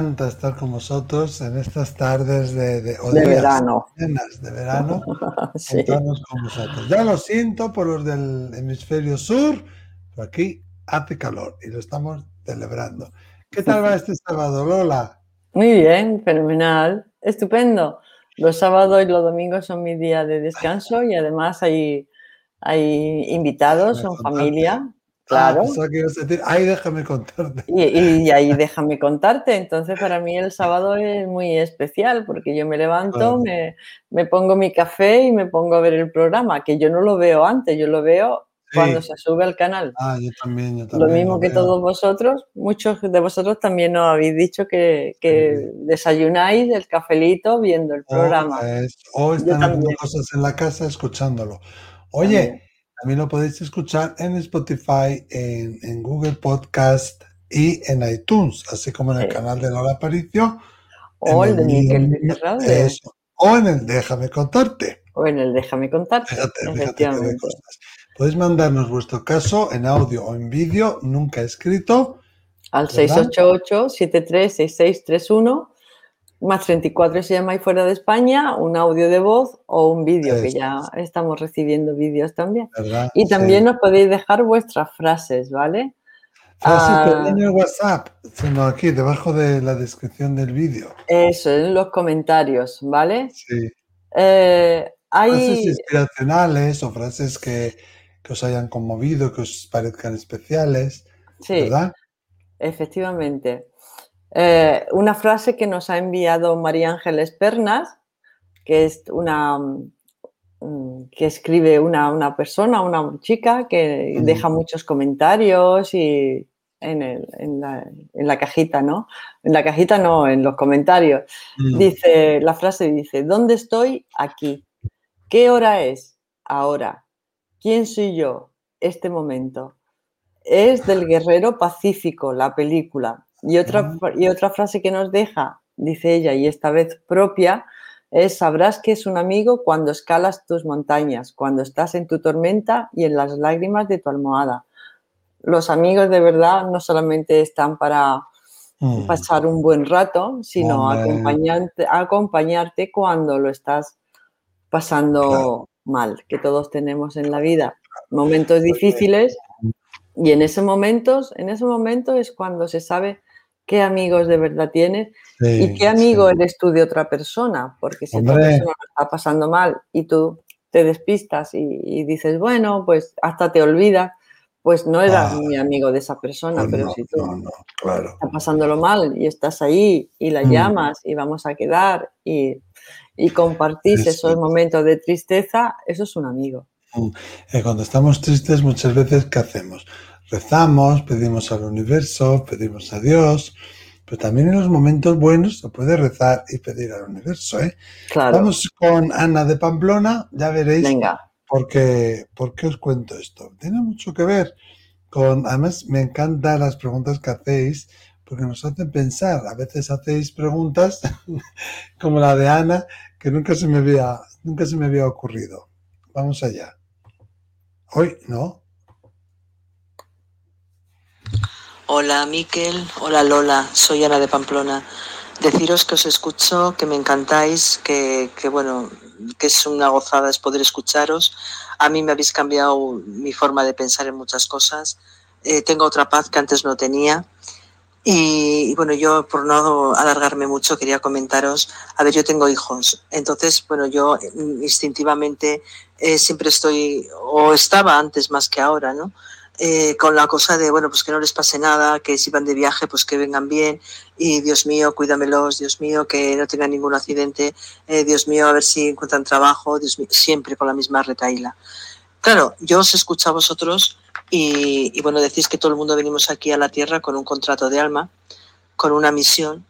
encanta estar con vosotros en estas tardes de, de, verano. De verano. sí. con vosotros. Ya lo siento por los del hemisferio sur, pero aquí hace calor y lo estamos celebrando. ¿Qué tal va este sábado, Lola? Muy bien, fenomenal, estupendo. Los sábados y los domingos son mi día de descanso y además hay, hay invitados, son familia. Ah, claro. ahí déjame contarte. Y, ahí déjame contarte. Entonces, para mí el sábado es muy especial porque yo me levanto, me, me, pongo mi café y me pongo a ver el programa, que yo no lo veo antes, yo lo veo cuando se sube al canal. Ah, yo también, yo también Lo mismo que todos vosotros, muchos de vosotros también nos habéis dicho que, que desayunáis el cafelito viendo el programa. o están haciendo cosas en la casa escuchándolo. Oye. También lo podéis escuchar en Spotify, en, Google Podcast y en iTunes, así como en el canal de Lola Aparicio. O el, de Miguel O en el Déjame contarte. O en el Déjame contarte. Podéis mandarnos vuestro caso en audio o en vídeo, nunca escrito. Al 688-736631 más 34 si llamáis fuera de España, un audio de voz o un vídeo, que ya estamos recibiendo vídeos también. Y también nos podéis dejar vuestras frases, ¿vale? Frases, ah, en el WhatsApp, sino aquí, debajo de la descripción del vídeo. Eso, en los comentarios, ¿vale? Sí. Eh, hay... Frases inspiracionales o frases que, que, os hayan conmovido, que os parezcan especiales, sí, ¿verdad? Efectivamente. Eh, una frase que nos ha enviado María Ángeles Pernas, que es una mm, que escribe una, persona, una chica que deja muchos comentarios y en, la, cajita, ¿no? En la cajita no, en los comentarios. Mm. Dice, la frase dice, ¿dónde estoy? Aquí. ¿Qué hora es? Ahora. ¿Quién soy yo? Este momento. Es del guerrero pacífico, la película. Y otra, y otra frase que nos deja, dice ella, y esta vez propia, es sabrás que es un amigo cuando escalas tus montañas, cuando estás en tu tormenta y en las lágrimas de tu almohada. Los amigos de verdad no solamente están para mm. pasar un buen rato, sino acompañarte, acompañarte cuando lo estás pasando mal, que todos tenemos en la vida. Momentos difíciles y en ese momento, en ese momento es cuando se sabe qué amigos de verdad tienes y qué amigo eres tú de otra persona, porque si otra persona lo está pasando mal y tú te despistas y, dices, bueno, pues hasta te olvidas, pues no eras ah. mi amigo de esa persona, pues pero si tú claro. estás pasándolo mal y estás ahí y la mm. llamas y vamos a quedar y, y compartís esos momentos de tristeza, eso es un amigo. Mm. Eh, cuando estamos tristes muchas veces, ¿qué hacemos? Rezamos, pedimos al universo, pedimos a Dios, pero también en los momentos buenos se puede rezar y pedir al universo. ¿eh? Vamos con Ana de Pamplona, ya veréis Venga. Por, qué, os cuento esto. Tiene mucho que ver con, además me encantan las preguntas que hacéis, porque nos hacen pensar. A veces hacéis preguntas como la de Ana, que nunca se me había, nunca se me había ocurrido. Vamos allá. Hoy, ¿no? Hola Miquel, hola Lola, soy Ana de Pamplona. Deciros que os escucho, que me encantáis, que, bueno, que es una gozada es poder escucharos. A mí me habéis cambiado mi forma de pensar en muchas cosas. Eh, tengo otra paz que antes no tenía. Y, bueno, yo por no alargarme mucho quería comentaros, a ver, yo tengo hijos, entonces, bueno, yo instintivamente eh, siempre estoy, o estaba antes más que ahora, ¿no? Eh, con la cosa de, bueno, pues que no les pase nada, que si van de viaje, pues que vengan bien, y Dios mío, cuídamelos, Dios mío, que no tengan ningún accidente, eh, Dios mío, a ver si encuentran trabajo, Dios mío, siempre con la misma retaíla. Claro, yo os escucho a vosotros y, y bueno, decís que todo el mundo venimos aquí a la tierra con un contrato de alma, con una misión,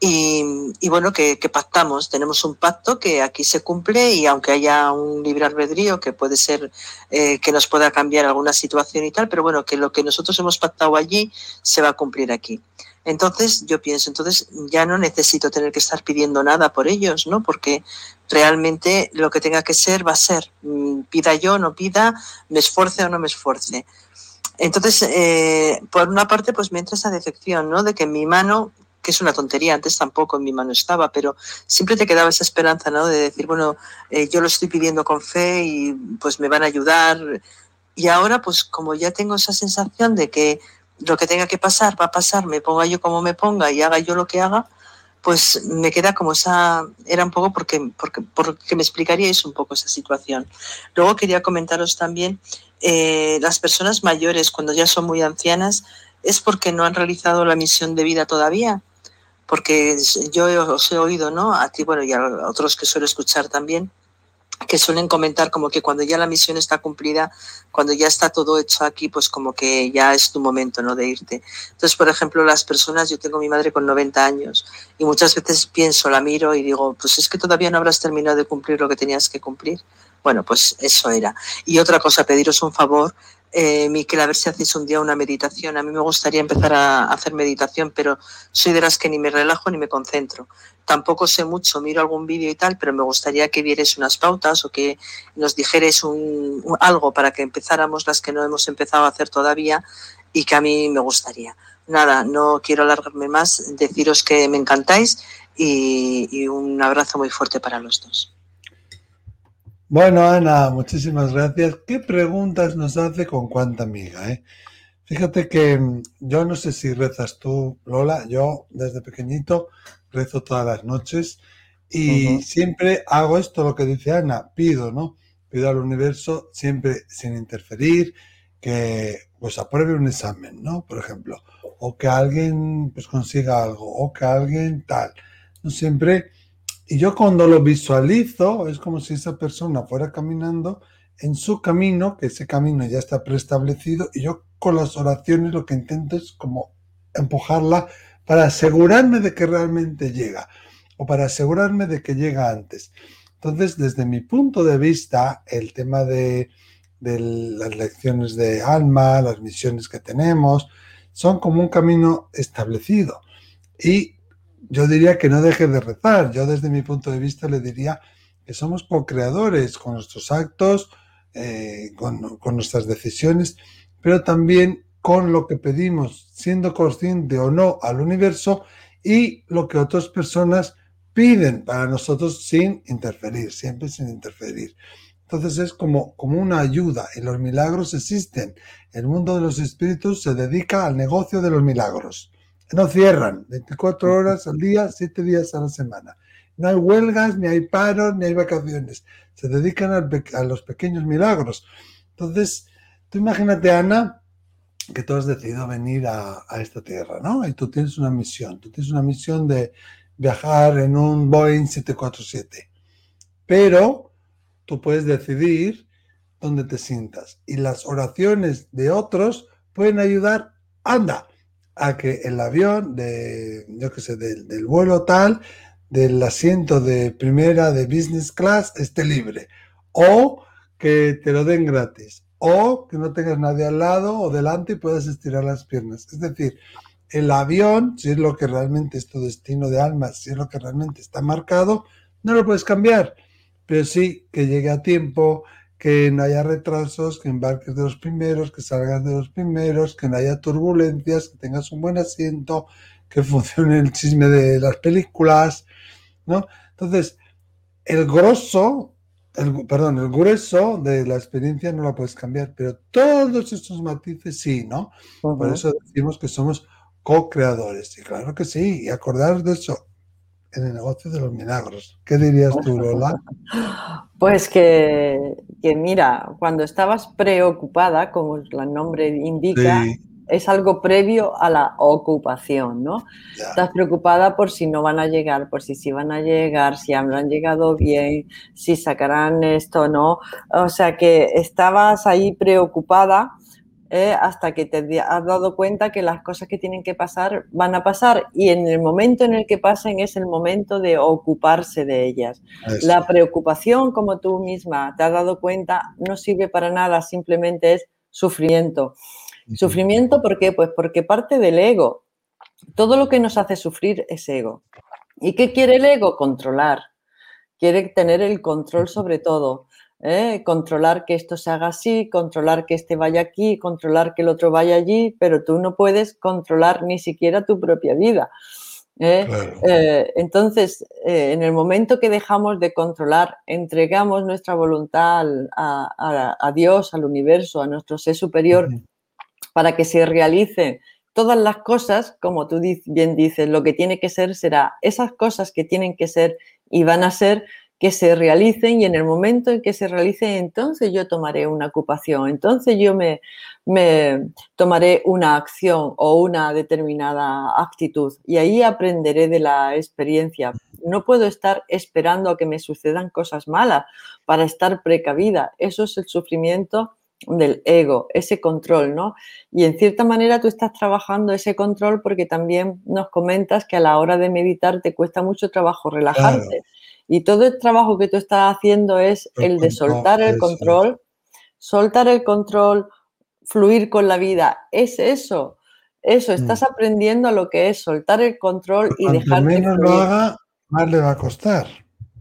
y, bueno, que, pactamos, tenemos un pacto que aquí se cumple y aunque haya un libre albedrío que puede ser eh, que nos pueda cambiar alguna situación y tal, pero bueno, que lo que nosotros hemos pactado allí se va a cumplir aquí. Entonces, yo pienso, entonces ya no necesito tener que estar pidiendo nada por ellos, ¿no? Porque realmente lo que tenga que ser va a ser, mm, pida yo, no pida, me esfuerce o no me esfuerce. Entonces, eh, por una parte, pues me entra esa decepción, ¿no? De que mi mano que es una tontería, antes tampoco en mi mano estaba, pero siempre te quedaba esa esperanza. De decir, bueno, eh, yo lo estoy pidiendo con fe y pues me van a ayudar. Y ahora, pues como ya tengo esa sensación de que lo que tenga que pasar va a pasar, me ponga yo como me ponga y haga yo lo que haga, pues me queda como esa, era un poco porque, porque, porque me explicaríais un poco esa situación. Luego quería comentaros también, eh, las personas mayores, cuando ya son muy ancianas, es porque no han realizado la misión de vida todavía. Porque yo os he oído, ¿no? A ti, bueno, y a otros que suelo escuchar también, que suelen comentar como que cuando ya la misión está cumplida, cuando ya está todo hecho aquí, pues como que ya es tu momento, ¿no? De irte. Entonces, por ejemplo, las personas, yo tengo mi madre con 90 años y muchas veces pienso, la miro y digo, pues es que todavía no habrás terminado de cumplir lo que tenías que cumplir. Bueno, pues eso era. Y otra cosa, pediros un favor, eh, Miquel, a ver si hacéis un día una meditación. A mí me gustaría empezar a hacer meditación, pero soy de las que ni me relajo ni me concentro. Tampoco sé mucho, miro algún vídeo y tal, pero me gustaría que dierais unas pautas o que nos dijerais un, algo para que empezáramos las que no hemos empezado a hacer todavía y que a mí me gustaría. Nada, no quiero alargarme más, deciros que me encantáis y un abrazo muy fuerte para los dos. Bueno, Ana, muchísimas gracias. ¿Qué preguntas nos hace con cuánta amiga? Eh? Fíjate que mm, yo no sé si rezas tú, Lola, yo desde pequeñito rezo todas las noches y siempre hago esto, lo que dice Ana, pido, ¿no? Pido al universo siempre sin interferir, que pues apruebe un examen, ¿no? Por ejemplo, o que alguien pues consiga algo, o que alguien tal. No siempre y yo cuando lo visualizo, es como si esa persona fuera caminando en su camino, que ese camino ya está preestablecido, y yo con las oraciones lo que intento es como empujarla para asegurarme de que realmente llega, o para asegurarme de que llega antes. Entonces, desde mi punto de vista, el tema de, de las lecciones de alma, las misiones que tenemos, son como un camino establecido. Y yo diría que no deje de rezar. Yo desde mi punto de vista le diría que somos co-creadores con nuestros actos, eh, con, nuestras decisiones, pero también con lo que pedimos, siendo consciente o no al universo y lo que otras personas piden para nosotros sin interferir, siempre sin interferir. Entonces es como, como una ayuda y los milagros existen. El mundo de los espíritus se dedica al negocio de los milagros no cierran 24 horas al día, 7 días a la semana. No hay huelgas, ni hay paros, ni hay vacaciones. Se dedican a, los pequeños milagros. Entonces, tú imagínate, Ana, que tú has decidido venir a, a, esta tierra, ¿no? Y tú tienes una misión. Tú tienes una misión de viajar en un Boeing 747. Pero tú puedes decidir dónde te sientas. Y las oraciones de otros pueden ayudar. Anda, a que el avión, de, yo qué sé, del, vuelo tal, del asiento de primera de business class esté libre. O que te lo den gratis. O que no tengas nadie al lado o delante y puedas estirar las piernas. Es decir, el avión, si es lo que realmente es tu destino de alma, si es lo que realmente está marcado, no lo puedes cambiar. Pero sí que llegue a tiempo, que no haya retrasos, que embarques de los primeros, que salgas de los primeros, que no haya turbulencias, que tengas un buen asiento, que funcione el chisme de las películas, ¿no? Entonces, el grosso, el, perdón, el grueso de la experiencia no la puedes cambiar, pero todos estos matices sí, ¿no? Por eso decimos que somos co-creadores. Y claro que sí, y acordaros de eso, en el negocio de los milagros. ¿Qué dirías tú, Lola? Pues que, mira, cuando estabas preocupada, como el nombre indica, es algo previo a la ocupación, ¿no? Estás preocupada por si no van a llegar, por si sí van a llegar, si han llegado bien, si sacarán esto, ¿no? O sea que estabas ahí preocupada ¿eh? hasta que te has dado cuenta que las cosas que tienen que pasar van a pasar y en el momento en el que pasen es el momento de ocuparse de ellas. La preocupación, como tú misma te has dado cuenta, no sirve para nada, simplemente es sufrimiento. Sufrimiento, ¿por qué? Pues porque parte del ego. Todo lo que nos hace sufrir es ego. ¿Y qué quiere el ego? Controlar. Quiere tener el control sobre todo. ¿Eh? controlar que esto se haga así, controlar que este vaya aquí, controlar que el otro vaya allí, pero tú no puedes controlar ni siquiera tu propia vida. ¿eh? Eh, entonces, eh, en el momento que dejamos de controlar, entregamos nuestra voluntad a, Dios, al universo, a nuestro ser superior, para que se realicen todas las cosas, como tú bien dices, lo que tiene que ser será esas cosas que tienen que ser y van a ser que se realicen y en el momento en que se realicen, entonces yo tomaré una ocupación, entonces yo me, me tomaré una acción o una determinada actitud y ahí aprenderé de la experiencia. No puedo estar esperando a que me sucedan cosas malas para estar precavida. Eso es el sufrimiento del ego, ese control, ¿no? Y en cierta manera tú estás trabajando ese control porque también nos comentas que a la hora de meditar te cuesta mucho trabajo relajarte. Y todo el trabajo que tú estás haciendo es el, de soltar el control, soltar el control, fluir con la vida. Es eso. Eso, estás mm. aprendiendo a lo que es soltar el control y dejar menos lo haga, más le va a costar.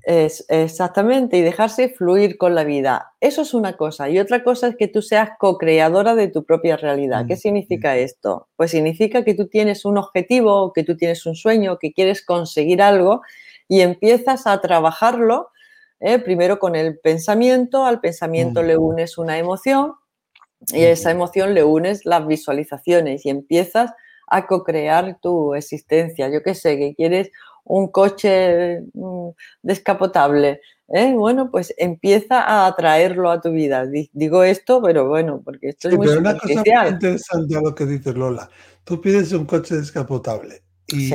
Es, exactamente, y dejarse fluir con la vida. Eso es una cosa. Y otra cosa es que tú seas co-creadora de tu propia realidad. ¿Qué mm, significa mm. esto? Pues significa que tú tienes un objetivo, que tú tienes un sueño, que quieres conseguir algo y empiezas a trabajarlo ¿eh? primero con el pensamiento, al pensamiento le unes una emoción y a esa emoción le unes las visualizaciones y empiezas a co-crear tu existencia. Yo qué sé, que quieres un coche mm, descapotable. ¿eh? Bueno, pues empieza a atraerlo a tu vida. Digo esto, pero bueno, porque esto es muy pero una cosa muy interesante a lo que dice Lola. Tú pides un coche descapotable y,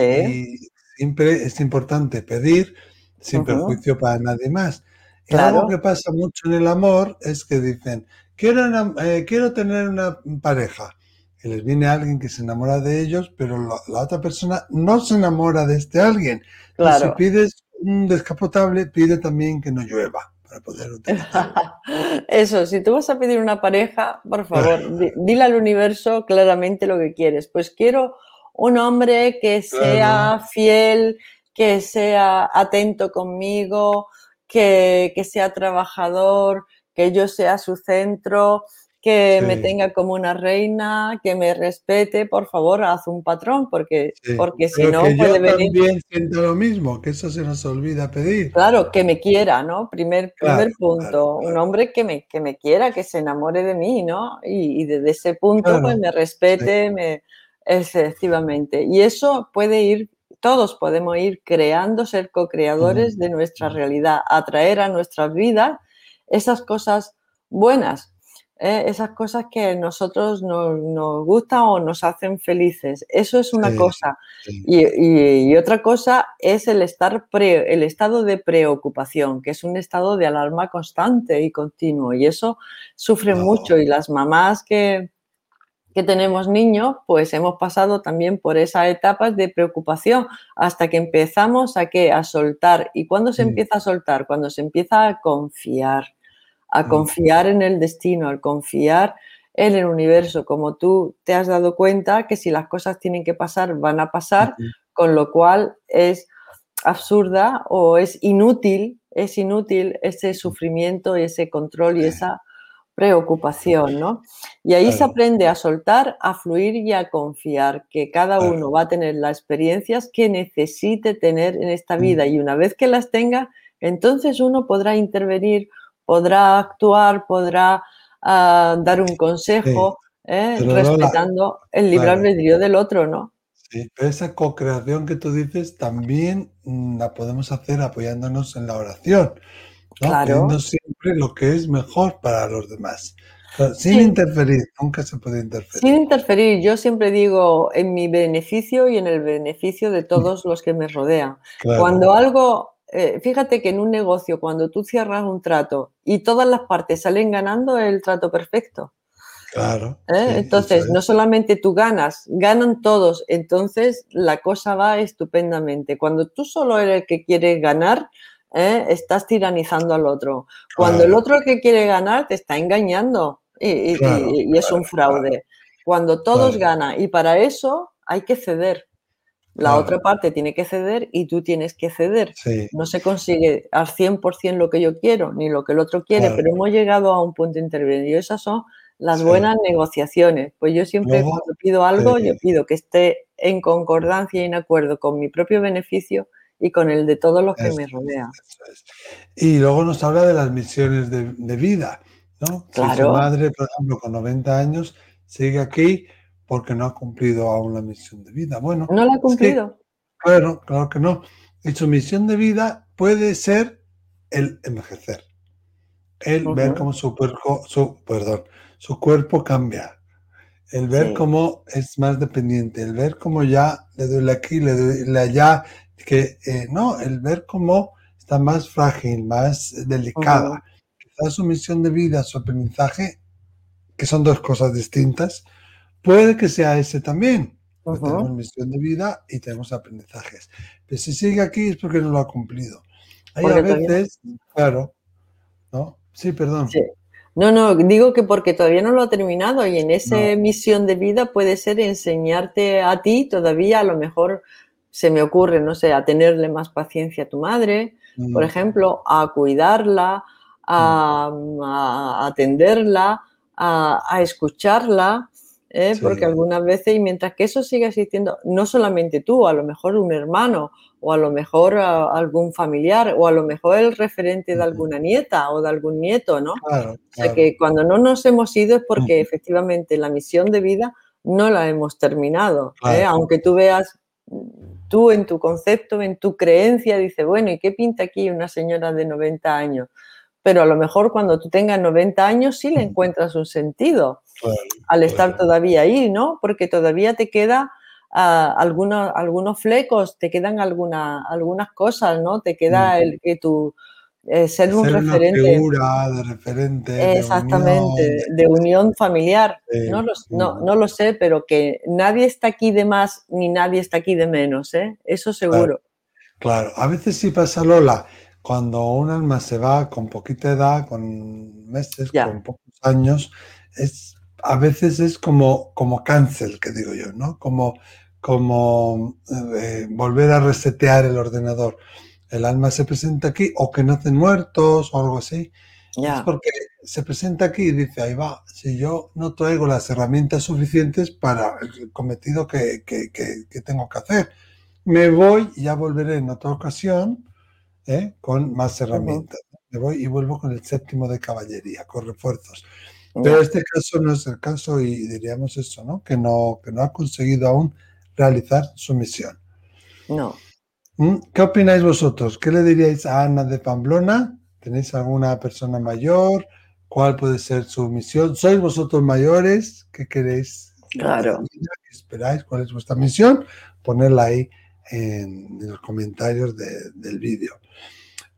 siempre es importante pedir sin perjuicio para nadie más. Y algo que pasa mucho en el amor es que dicen, quiero, eh, quiero tener una pareja. Y les viene alguien que se enamora de ellos, pero la, otra persona no se enamora de este alguien. Claro. si pides un descapotable, pide también que no llueva para poder utilizarlo. Eso, si tú vas a pedir una pareja, por favor, dile al universo claramente lo que quieres. Pues quiero un hombre que sea fiel, que sea atento conmigo, que, sea trabajador, que yo sea su centro, que me tenga como una reina, que me respete, por favor, haz un patrón, porque, porque si no puede venir. También siento lo mismo, que eso se nos olvida pedir. Claro, que me quiera, ¿no? Primer, primer punto. Un hombre que me, que me quiera, que se enamore de mí, ¿no? Y, desde ese punto, pues me respete, me Efectivamente. Y eso puede ir, todos podemos ir creando, ser co-creadores de nuestra realidad, atraer a nuestras vidas esas cosas buenas, ¿eh? esas cosas que a nosotros nos, gustan o nos hacen felices. Eso es una cosa. Y, otra cosa es el, estar el estado de preocupación, que es un estado de alarma constante y continuo. Y eso sufre mucho. Y las mamás que, que tenemos niños, pues hemos pasado también por esas etapas de preocupación hasta que empezamos a qué? A soltar. ¿Y cuándo se empieza a soltar? Cuando se empieza a confiar, a confiar en el destino, al confiar en el universo, como tú te has dado cuenta que si las cosas tienen que pasar, van a pasar, con lo cual es absurda o es inútil, es inútil ese sufrimiento, ese control y esa preocupación, ¿no? Y ahí se aprende a soltar, a fluir y a confiar, que cada uno va a tener las experiencias que necesite tener en esta mm. vida y una vez que las tenga, entonces uno podrá intervenir, podrá actuar, podrá ah, dar un consejo, ¿eh? respetando el libre albedrío del otro, ¿no? Sí, pero esa co-creación que tú dices también mm, la podemos hacer apoyándonos en la oración. Claro. Siempre lo que es mejor para los demás. sin interferir, nunca se puede interferir. Sin interferir, yo siempre digo en mi beneficio y en el beneficio de todos los que me rodean. Cuando algo, eh, fíjate que en un negocio, cuando tú cierras un trato y todas las partes salen ganando, es el trato perfecto. Claro. ¿Eh? entonces, no solamente tú ganas, ganan todos. Entonces, la cosa va estupendamente. Cuando tú solo eres el que quiere ganar, ¿eh? estás tiranizando al otro. Cuando el otro que quiere ganar te está engañando y, es un fraude. Cuando todos ganan y para eso hay que ceder. La otra parte tiene que ceder y tú tienes que ceder. No se consigue al 100% lo que yo quiero ni lo que el otro quiere, pero hemos llegado a un punto intermedio. Esas son las buenas negociaciones. Pues yo siempre cuando pido algo, yo pido que esté en concordancia y en acuerdo con mi propio beneficio y con el de todos los que me rodean. Y luego nos habla de las misiones de, vida, ¿no? Claro. Si su madre, por ejemplo, con 90 años, sigue aquí porque no ha cumplido aún la misión de vida. Bueno, no la ha cumplido. claro, claro que no. Y su misión de vida puede ser el envejecer, el ver cómo su cuerpo, su, perdón, su cuerpo cambia, el ver cómo es más dependiente, el ver cómo ya le duele aquí, le duele allá, que eh, no, el ver cómo está más frágil, más delicada. Quizás su misión de vida, su aprendizaje, que son dos cosas distintas, puede que sea ese también. Tenemos misión de vida y tenemos aprendizajes. Pero si sigue aquí es porque no lo ha cumplido. Hay a veces, claro, ¿no? Sí, perdón. No, no, digo que porque todavía no lo ha terminado y en esa misión de vida puede ser enseñarte a ti todavía a lo mejor se me ocurre, no sé, a tenerle más paciencia a tu madre, por mm. ejemplo, a cuidarla, a, mm. atenderla, a, escucharla, ¿eh? porque algunas veces, y mientras que eso siga existiendo, no solamente tú, a lo mejor un hermano, o a lo mejor algún familiar, o a lo mejor el referente de alguna nieta o de algún nieto, ¿no? O sea que cuando no nos hemos ido es porque efectivamente la misión de vida no la hemos terminado. ¿eh? Aunque tú veas tú en tu concepto, en tu creencia, dices, bueno, ¿y qué pinta aquí una señora de 90 años? Pero a lo mejor cuando tú tengas 90 años sí le encuentras un sentido al estar todavía ahí, ¿no? Porque todavía te queda ah, algunos, algunos flecos, te quedan alguna, algunas cosas, ¿no? Te queda el que tu, eh, ser un referente. de referente. Exactamente, de unión, familiar. no, lo, no, lo, sé, pero que nadie está aquí de más ni nadie está aquí de menos, ¿eh? Eso seguro. Claro. a veces sí pasa Lola, cuando un alma se va con poquita edad, con meses, con pocos años, es, a veces es como, como cancel, que digo yo, ¿no? Como, como eh, volver a resetear el ordenador el alma se presenta aquí o que nacen muertos o algo así. Es porque se presenta aquí y dice, ahí va, si yo no traigo las herramientas suficientes para el cometido que, tengo que hacer, me voy y ya volveré en otra ocasión ¿eh? con más herramientas. Me voy y vuelvo con el séptimo de caballería, con refuerzos. Pero este caso no es el caso y diríamos eso, ¿no? Que no, que no ha conseguido aún realizar su misión. No. ¿Mm? ¿Qué opináis vosotros? ¿Qué le diríais a Ana de Pamplona? ¿Tenéis alguna persona mayor? ¿Cuál puede ser su misión? ¿Sois vosotros mayores? ¿Qué queréis? Claro. ¿Qué esperáis? ¿Cuál es vuestra misión? Ponerla ahí en, los comentarios del vídeo.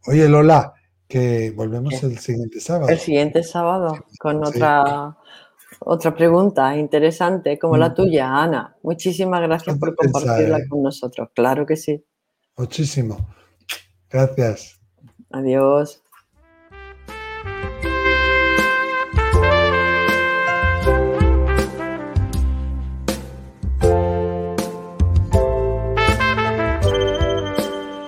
Oye, Lola, que volvemos el siguiente sábado. El siguiente sábado con otra, otra pregunta interesante como la mm. tuya, Ana. Muchísimas gracias por compartirla ¿eh? con nosotros. Claro que sí. Muchísimo. Gracias. Adiós.